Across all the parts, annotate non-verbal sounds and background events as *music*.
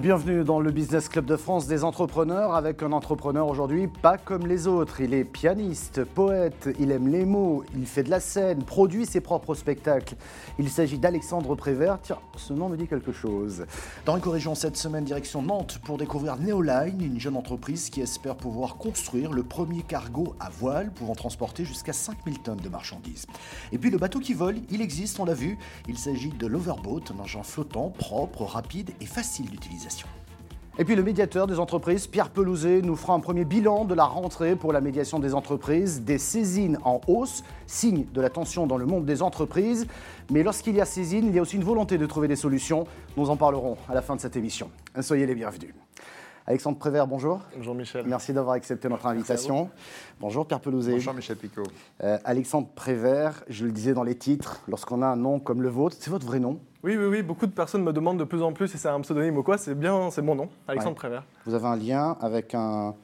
Bienvenue dans le Business Club de France des entrepreneurs avec un entrepreneur aujourd'hui pas comme les autres. Il est pianiste, poète, il aime les mots, il fait de la scène, produit ses propres spectacles. Il s'agit d'Alexandre Prévert. Tiens, ce nom me dit quelque chose. Dans Région cette semaine, direction Nantes pour découvrir Neoline, une jeune entreprise qui espère pouvoir construire le premier cargo à voile pouvant transporter jusqu'à 5000 tonnes de marchandises. Et puis le bateau qui vole, il existe, on l'a vu. Il s'agit de l'Overboat, un engin flottant, propre, rapide et facile Et puis le médiateur des entreprises, Pierre Pelouzet, nous fera un premier bilan de la rentrée pour la médiation des entreprises, des saisines en hausse, signe de la tension dans le monde des entreprises. Mais lorsqu'il y a saisine, il y a aussi une volonté de trouver des solutions. Nous en parlerons à la fin de cette émission. Soyez les bienvenus. Alexandre Prévert, bonjour. Bonjour Michel. Merci d'avoir accepté notre invitation. Bonjour Pierre Pelouzet. Bonjour Michel Picot. Euh, Alexandre Prévert, je le disais dans les titres, lorsqu'on a un nom comme le vôtre, c'est votre vrai nom Oui, oui, oui. Beaucoup de personnes me demandent de plus en plus si c'est un pseudonyme ou quoi. C'est bien, c'est mon nom, Alexandre Prévert. Vous avez un lien avec un,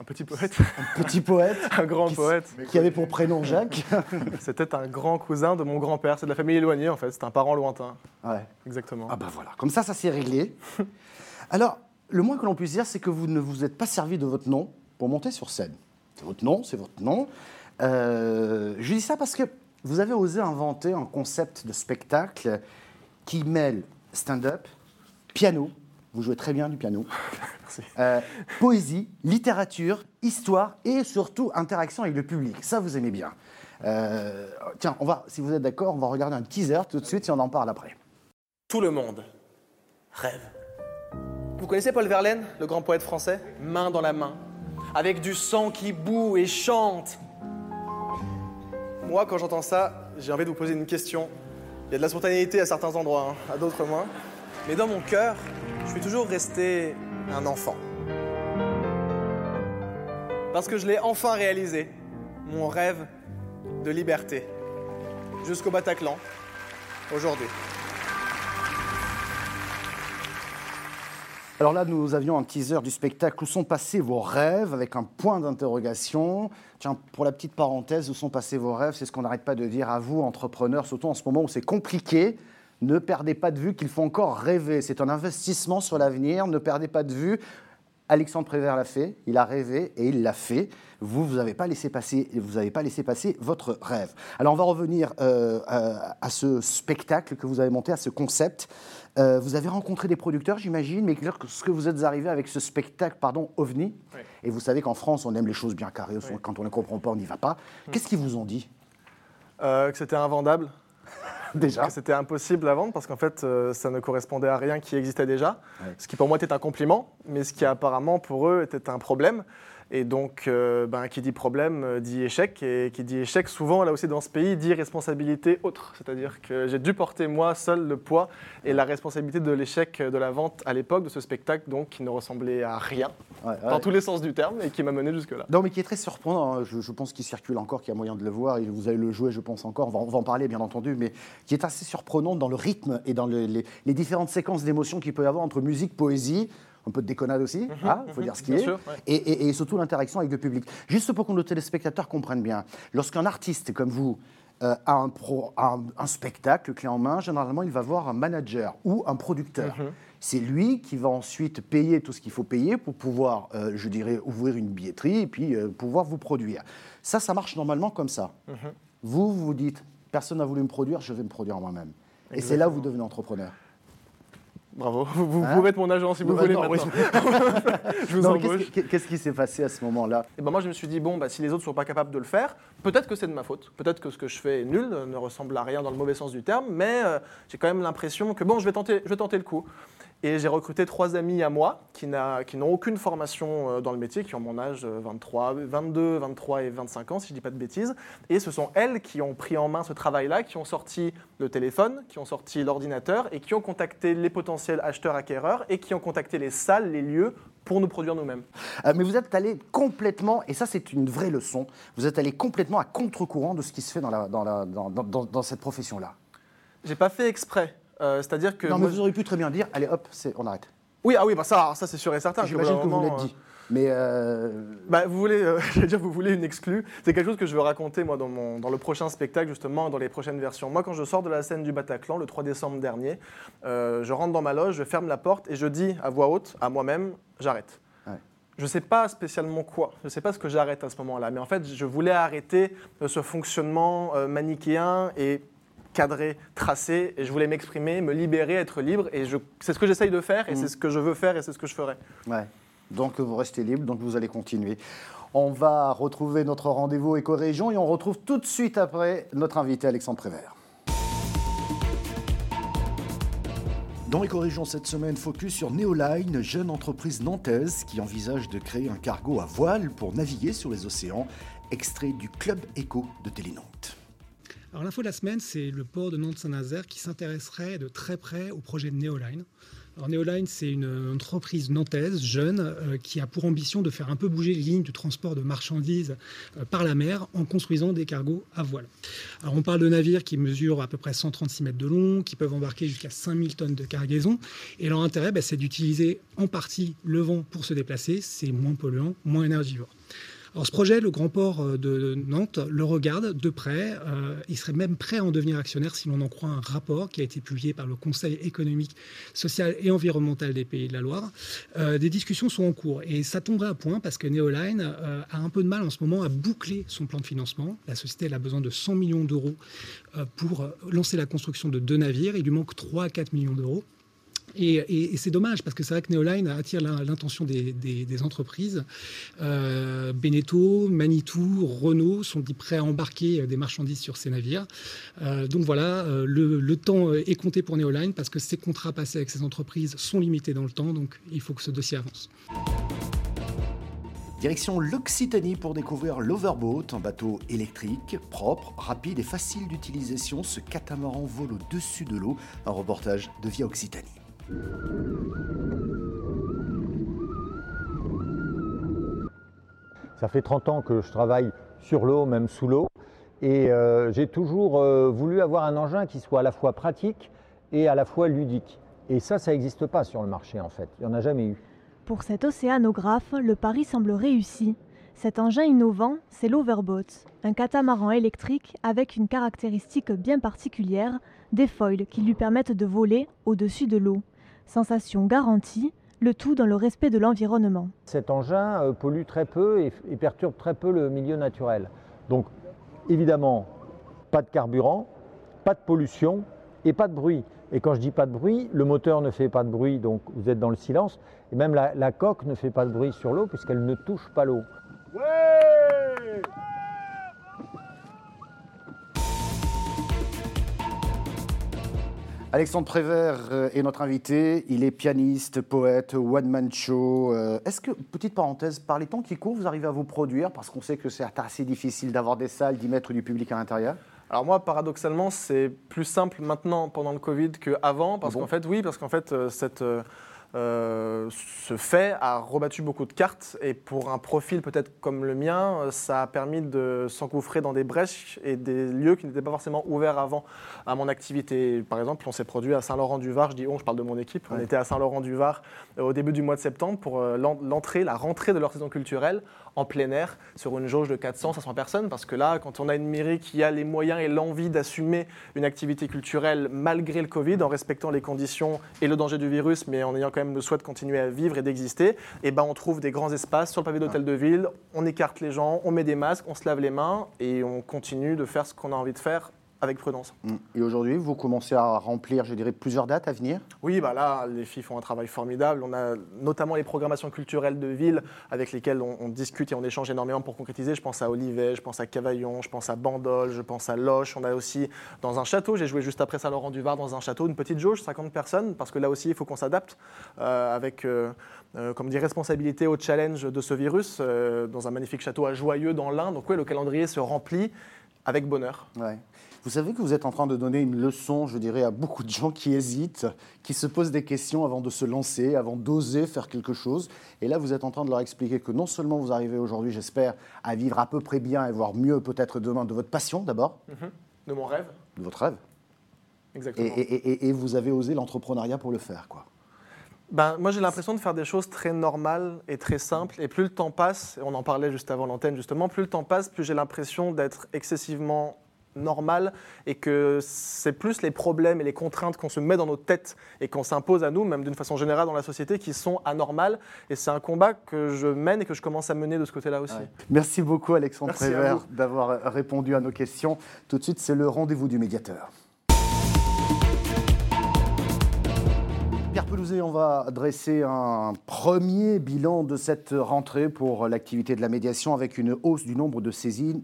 un petit poète. *laughs* Un petit poète. *laughs* un grand poète. Qui avait pour prénom Jacques. *laughs* C'était un grand cousin de mon grand-père. C'est de la famille éloignée en fait. C'est un parent lointain. Ouais. Exactement. Ah bah voilà. Comme ça, ça s'est réglé. Alors, le moins que l'on puisse dire, c'est que vous ne vous êtes pas servi de votre nom pour monter sur scène. C'est votre nom, c'est votre nom. Euh, je dis ça parce que vous avez osé inventer un concept de spectacle qui mêle stand-up, piano, vous jouez très bien du piano, *laughs* euh, poésie, littérature, histoire et surtout interaction avec le public. Ça, vous aimez bien. Euh, tiens, on va, si vous êtes d'accord, on va regarder un teaser tout de suite et on en parle après. Tout le monde rêve vous connaissez Paul Verlaine, le grand poète français? Main dans la main, avec du sang qui boue et chante. Moi, quand j'entends ça, j'ai envie de vous poser une question. Il y a de la spontanéité à certains endroits, hein, à d'autres moins. Mais dans mon cœur, je suis toujours resté un enfant. Parce que je l'ai enfin réalisé, mon rêve de liberté, jusqu'au Bataclan, aujourd'hui. Alors là, nous avions un teaser du spectacle Où sont passés vos rêves avec un point d'interrogation. Tiens, pour la petite parenthèse, où sont passés vos rêves? C'est ce qu'on n'arrête pas de dire à vous, entrepreneurs, surtout en ce moment où c'est compliqué. Ne perdez pas de vue qu'il faut encore rêver. C'est un investissement sur l'avenir. Ne perdez pas de vue. Alexandre Prévert l'a fait, il a rêvé et il l'a fait. Vous, vous n'avez pas laissé passer, vous n'avez pas laissé passer votre rêve. Alors on va revenir euh, à, ce spectacle que vous avez monté, à ce concept. Euh, vous avez rencontré des producteurs, j'imagine, mais ce que vous êtes arrivé avec ce spectacle, pardon, OVNI, et vous savez qu'en France, on aime les choses bien carrées, quand on ne comprend pas, on n'y va pas. Hmm. Qu'est-ce qu'ils vous ont dit? Euh, Que c'était invendable. *laughs* déjà. C'était impossible à vendre parce qu'en fait, euh, ça ne correspondait à rien qui existait déjà. Ce qui pour moi était un compliment, mais ce qui apparemment pour eux était un problème. Et donc, euh, ben, qui dit problème euh, dit échec. Et qui dit échec, souvent, là aussi dans ce pays, dit responsabilité autre. C'est-à-dire que j'ai dû porter moi seul le poids et la responsabilité de l'échec de la vente à l'époque de ce spectacle, donc qui ne ressemblait à rien, dans tous les sens du terme, et qui m'a mené jusque-là. Non, mais qui est très surprenant. Hein. Je, pense qu'il circule encore, qu'il y a moyen de le voir. Et vous allez le jouer, je pense encore. On va, en parler, bien entendu, mais qui est assez surprenant dans le rythme et dans les, les différentes séquences d'émotions qu'il peut y avoir entre musique, poésie un peu de déconnade aussi, il mhm, hein, faut dire ce qui est, et, surtout l'interaction avec le public. Juste pour que nos téléspectateurs comprennent bien, lorsqu'un artiste comme vous euh, a, un, pro, un, spectacle clé en main, généralement il va voir un manager ou un producteur. Mhm. C'est lui qui va ensuite payer tout ce qu'il faut payer pour pouvoir, euh, je dirais, ouvrir une billetterie et puis euh, pouvoir vous produire. Ça, ça marche normalement comme ça. Mhm. Vous, vous vous dites, personne n'a voulu me produire, je vais me produire moi-même. Et c'est là où vous devenez entrepreneur. Bravo, vous, hein pouvez être mon agent si vous voulez. *laughs* je vous embauche. Qu'est-ce qui s'est passé à ce moment-là? Et ben Moi, je me suis dit, bon, bah, si les autres ne sont pas capables de le faire, peut-être que c'est de ma faute. Peut-être que ce que je fais est nul, ne ressemble à rien dans le mauvais sens du terme, mais euh, j'ai quand même l'impression que, bon, je vais tenter, je vais tenter le coup. Et j'ai recruté trois amis à moi qui, n'ont aucune formation euh, dans le métier, qui ont mon âge 23, 22, 23 et 25 ans, si je ne dis pas de bêtises. Et ce sont elles qui ont pris en main ce travail-là, qui ont sorti le téléphone, qui ont sorti l'ordinateur et qui ont contacté les potentiels acheteurs-acquéreurs et qui ont contacté les salles, les lieux pour nous produire nous-mêmes. Euh, mais vous êtes allé complètement, et ça c'est une vraie leçon, vous êtes allé complètement à contre-courant de ce qui se fait dans, la, dans, la, dans, dans cette profession-là. J'ai pas fait exprès. Euh, c'est-à-dire que. Non, mais vous auriez pu très bien dire allez hop, on arrête. Oui, ah oui, bah ça, ça c'est sûr et certain. J'imagine que, vous l'êtes dit. Mais euh, bah, vous voulez, euh, *laughs* dire, vous voulez une exclue. C'est quelque chose que je veux raconter moi dans, mon, dans le prochain spectacle justement, dans les prochaines versions. Moi, quand je sors de la scène du Bataclan le 3 décembre dernier, euh, je rentre dans ma loge, je ferme la porte et je dis à voix haute, à moi-même, j'arrête. Je ne sais pas spécialement quoi, je ne sais pas ce que j'arrête à ce moment-là, mais en fait, je voulais arrêter ce fonctionnement manichéen et cadré, tracé, et je voulais m'exprimer, me libérer, être libre, et c'est ce que j'essaye de faire, et mmh. c'est ce que je veux faire, et c'est ce que je ferai. Ouais. Donc vous restez libre, donc vous allez continuer. On va retrouver notre rendez-vous éco-région et on retrouve tout de suite après notre invité Alexandre Prévert. Dans Éco-Région cette semaine, focus sur Neoline, jeune entreprise nantaise qui envisage de créer un cargo à voile pour naviguer sur les océans, extrait du Club Éco de Télénantes. Alors l'info de la semaine, c'est le port de Nantes-Saint-Nazaire qui s'intéresserait de très près au projet de Neoline. Alors Neoline, c'est une entreprise nantaise, jeune, euh, qui a pour ambition de faire un peu bouger les lignes de transport de marchandises euh, par la mer en construisant des cargos à voile. Alors on parle de navires qui mesurent à peu près 136 mètres de long, qui peuvent embarquer jusqu'à 5000 tonnes de cargaison. Et leur intérêt, bah, c'est d'utiliser en partie le vent pour se déplacer. C'est moins polluant, moins énergivore. Alors ce projet, le Grand Port euh, de Nantes le regarde de près. Euh, il serait même prêt à en devenir actionnaire si l'on en croit un rapport qui a été publié par le Conseil économique, social et environnemental des Pays de la Loire. Euh, des discussions sont en cours et ça tomberait à point parce que Neoline a un peu de mal en ce moment à boucler son plan de financement. La société a besoin de 100 millions d'euros pour lancer la construction de deux navires. Il lui manque 3 à 4 millions d'euros. Et, c'est dommage parce que c'est vrai que Neoline attire l'intention des, entreprises. Euh, Beneteau, Manitou, Renault sont prêts à embarquer des marchandises sur ces navires. Euh, donc voilà, euh, le, temps est compté pour Neoline parce que ces contrats passés avec ces entreprises sont limités dans le temps. Donc il faut que ce dossier avance. Direction l'Occitanie pour découvrir l'Overboat, un bateau électrique, propre, rapide et facile d'utilisation. Ce catamaran vole au-dessus de l'eau. Un reportage de Via Occitanie. Ça fait 30 ans que je travaille sur l'eau, même sous l'eau, et euh, j'ai toujours euh, voulu avoir un engin qui soit à la fois pratique et à la fois ludique. Et ça, ça n'existe pas sur le marché en fait, il n'y en a jamais eu. Pour cet océanographe, le pari semble réussi. Cet engin innovant, c'est l'Overboat, un catamaran électrique avec une caractéristique bien particulière, des foils qui lui permettent de voler au-dessus de l'eau. Sensation garantie, le tout dans le respect de l'environnement. Cet engin euh, pollue très peu et, perturbe très peu le milieu naturel. Donc évidemment, pas de carburant, pas de pollution et pas de bruit. Et quand je dis pas de bruit, le moteur ne fait pas de bruit, donc vous êtes dans le silence. Et même la, la coque ne fait pas de bruit sur l'eau puisqu'elle ne touche pas l'eau. Alexandre Prévert euh, est notre invité. Il est pianiste, poète, one-man show. Euh, est-ce que, petite parenthèse, par les temps qui courent, vous arrivez à vous produire Parce qu'on sait que c'est assez difficile d'avoir des salles, d'y mettre du public à l'intérieur? Alors moi, paradoxalement, c'est plus simple maintenant pendant le Covid qu'avant, parce qu'en fait, oui, parce qu'en fait, euh, cette euh, ce fait a rebattu beaucoup de cartes. Et pour un profil peut-être comme le mien, euh, ça a permis de s'engouffrer dans des brèches et des lieux qui n'étaient pas forcément ouverts avant à mon activité. Par exemple, on s'est produit à Saint-Laurent-du-Var, je dis on, je parle de mon équipe, on était à Saint-Laurent-du-Var euh, au début du mois de septembre pour l'entrée, la rentrée de leur saison culturelle en plein air sur une jauge de 400, 500 personnes. Parce que là, quand on a une mairie qui a les moyens et l'envie d'assumer une activité culturelle malgré le Covid, en respectant les conditions et le danger du virus, mais en ayant quand même le souhait de continuer à vivre et d'exister, et eh ben on trouve des grands espaces sur le pavé d'hôtel de ville, on écarte les gens, on met des masques, on se lave les mains et on continue de faire ce qu'on a envie de faire avec prudence. Mm. Et aujourd'hui, vous commencez à remplir, je dirais, plusieurs dates à venir? Oui, bah là, les filles font un travail formidable. On a notamment les programmations culturelles de ville avec lesquelles on, discute et on échange énormément pour concrétiser. Je pense à Olivet, je pense à Cavaillon, je pense à Bandol, je pense à Loche. On a aussi dans un château, j'ai joué juste après Saint-Laurent-du-Var dans un château, une petite jauge, 50 personnes, parce que là aussi, il faut qu'on s'adapte euh, avec... Euh, euh, comme dit, responsabilité au challenge de ce virus, dans un magnifique château à Joyeux dans l'Ain. Donc oui, le calendrier se remplit avec bonheur. Ouais. Vous savez que vous êtes en train de donner une leçon, je dirais, à beaucoup de gens qui hésitent, qui se posent des questions avant de se lancer, avant d'oser faire quelque chose. Et là, vous êtes en train de leur expliquer que non seulement vous arrivez aujourd'hui, j'espère, à vivre à peu près bien et voire mieux peut-être demain de votre passion d'abord. Mhm. De mon rêve. De votre rêve. Exactement. Et, et vous avez osé l'entrepreneuriat pour le faire, quoi. Ben, moi, j'ai l'impression de faire des choses très normales et très simples. Et plus le temps passe, et on en parlait juste avant l'antenne justement, plus le temps passe, plus j'ai l'impression d'être excessivement normal et que c'est plus les problèmes et les contraintes qu'on se met dans nos têtes et qu'on s'impose à nous, même d'une façon générale dans la société, qui sont anormales. Et c'est un combat que je mène et que je commence à mener de ce côté-là aussi. Merci beaucoup Alexandre Prévert d'avoir répondu à nos questions. Tout de suite, c'est le rendez-vous du médiateur. On va dresser un premier bilan de cette rentrée pour l'activité de la médiation avec une hausse du nombre de saisines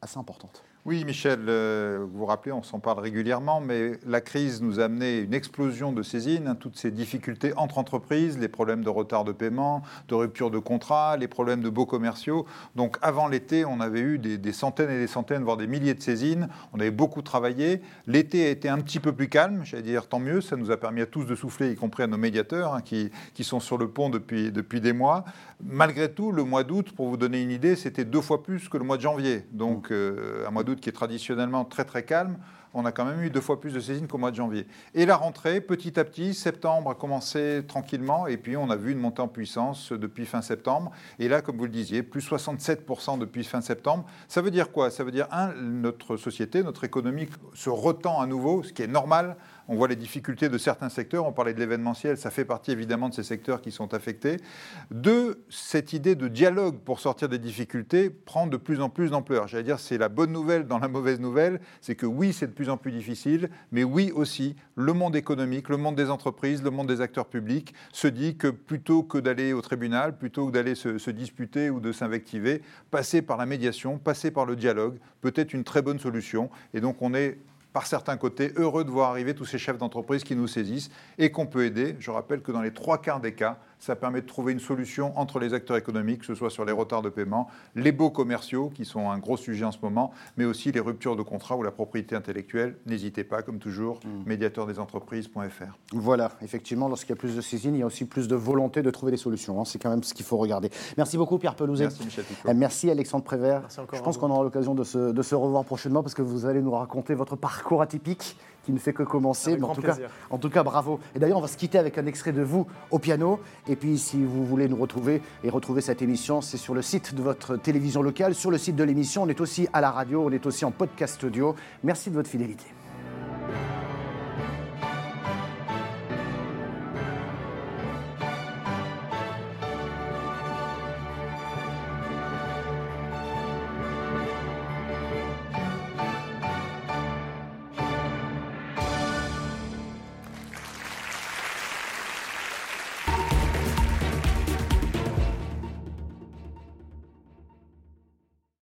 assez importante. Oui, Michel, euh, vous vous rappelez, on s'en parle régulièrement, mais la crise nous a amené une explosion de saisines, hein, toutes ces difficultés entre entreprises, les problèmes de retard de paiement, de rupture de contrat, les problèmes de beaux commerciaux. Donc avant l'été, on avait eu des, centaines et des centaines, voire des milliers de saisines. On avait beaucoup travaillé. L'été a été un petit peu plus calme, j'allais dire tant mieux, ça nous a permis à tous de souffler, y compris à nos médiateurs hein, qui, sont sur le pont depuis, depuis des mois. Malgré tout, le mois d'août, pour vous donner une idée, c'était deux fois plus que le mois de janvier. Donc euh, un mois d'août qui est traditionnellement très très calme, on a quand même eu deux fois plus de saisines qu'au mois de janvier. Et la rentrée, petit à petit, septembre a commencé tranquillement, et puis on a vu une montée en puissance depuis fin septembre. Et là, comme vous le disiez, plus 67% depuis fin septembre. Ça veut dire quoi? Ça veut dire, un, notre société, notre économie se retend à nouveau, ce qui est normal on voit les difficultés de certains secteurs. On parlait de l'événementiel, ça fait partie évidemment de ces secteurs qui sont affectés. Deux, cette idée de dialogue pour sortir des difficultés prend de plus en plus d'ampleur. J'allais dire, c'est la bonne nouvelle dans la mauvaise nouvelle, c'est que oui, c'est de plus en plus difficile, mais oui aussi, le monde économique, le monde des entreprises, le monde des acteurs publics se dit que plutôt que d'aller au tribunal, plutôt que d'aller se, se disputer ou de s'invectiver, passer par la médiation, passer par le dialogue peut être une très bonne solution. Et donc on est par certains côtés, heureux de voir arriver tous ces chefs d'entreprise qui nous saisissent et qu'on peut aider. Je rappelle que dans les trois quarts des cas, ça permet de trouver une solution entre les acteurs économiques, que ce soit sur les retards de paiement, les baux commerciaux, qui sont un gros sujet en ce moment, mais aussi les ruptures de contrat ou la propriété intellectuelle. N'hésitez pas, comme toujours, mm. médiateurdesentreprises.fr. Voilà, effectivement, lorsqu'il y a plus de saisines, il y a aussi plus de volonté de trouver des solutions. Hein. C'est quand même ce qu'il faut regarder. Merci beaucoup, Pierre Pelouzet. Merci, Michel Picot. Euh, merci, Alexandre Prévert. Je pense qu'on aura l'occasion de se, de se revoir prochainement parce que vous allez nous raconter votre parcours atypique qui ne fait que commencer. en, tout cas, en tout cas, bravo. Et d'ailleurs, on va se quitter avec un extrait de vous au piano. Et puis, si vous voulez nous retrouver et retrouver cette émission, c'est sur le site de votre télévision locale, sur le site de l'émission. On est aussi à la radio, on est aussi en podcast audio. Merci de votre fidélité.